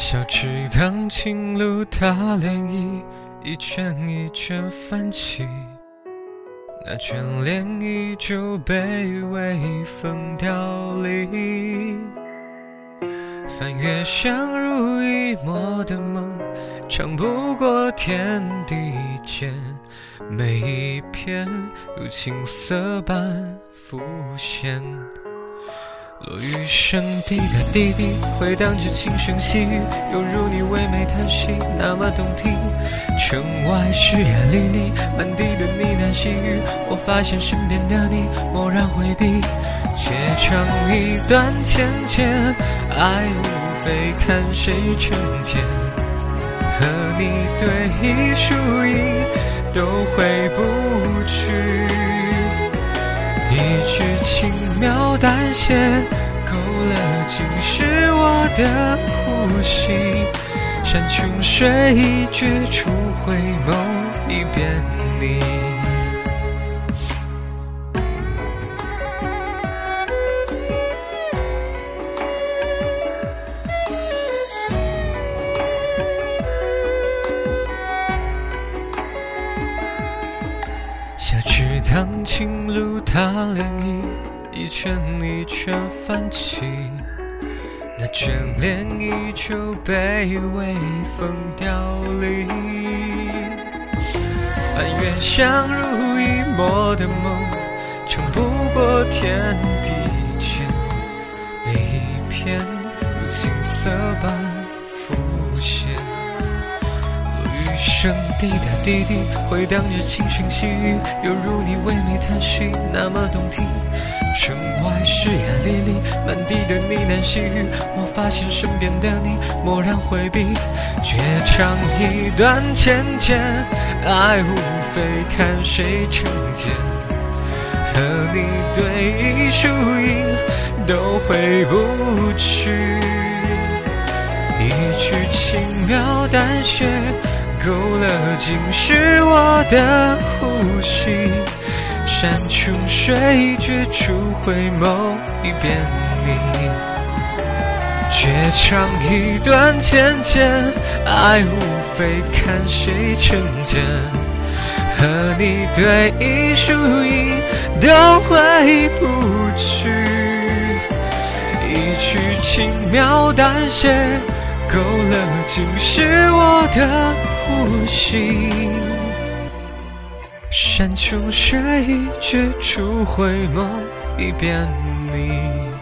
小池塘轻露，它涟漪一圈一圈泛起，那眷恋依旧被微风凋零。翻阅相濡以沫的梦，长不过天地间，每一片如青色般浮现。落雨声滴答滴滴，回荡着轻声细语，犹如你唯美叹息，那么动听。城外湿烟沥沥，满地的呢喃细语，我发现身边的你蓦然回避。且唱一段浅浅，爱无非看谁成茧。和你对弈输赢，都回不去。是轻描淡写，勾勒尽是我的呼吸。山穷水绝处，回眸一遍你。池塘轻露，它涟漪一圈一圈泛起，那眷恋依旧被微风凋零。翻阅相濡以沫的梦，撑不过天地间，每一片如青色般浮现。雨声滴答滴滴，回荡着轻声细语，犹如你那么动听。城外湿呀沥沥，满地的呢喃细语，我发现身边的你蓦然回避。绝唱一段浅浅，爱无非看谁成茧。和你对弈输赢，都回不去。一句轻描淡写。勾勒尽是我的呼吸，山穷水绝处，回眸一遍你。绝唱一段浅浅，爱无非看谁成茧。和你对弈输赢，都回不去。一曲轻描淡写，勾勒尽是我的。呼吸，山穷水绝处，回眸一遍你。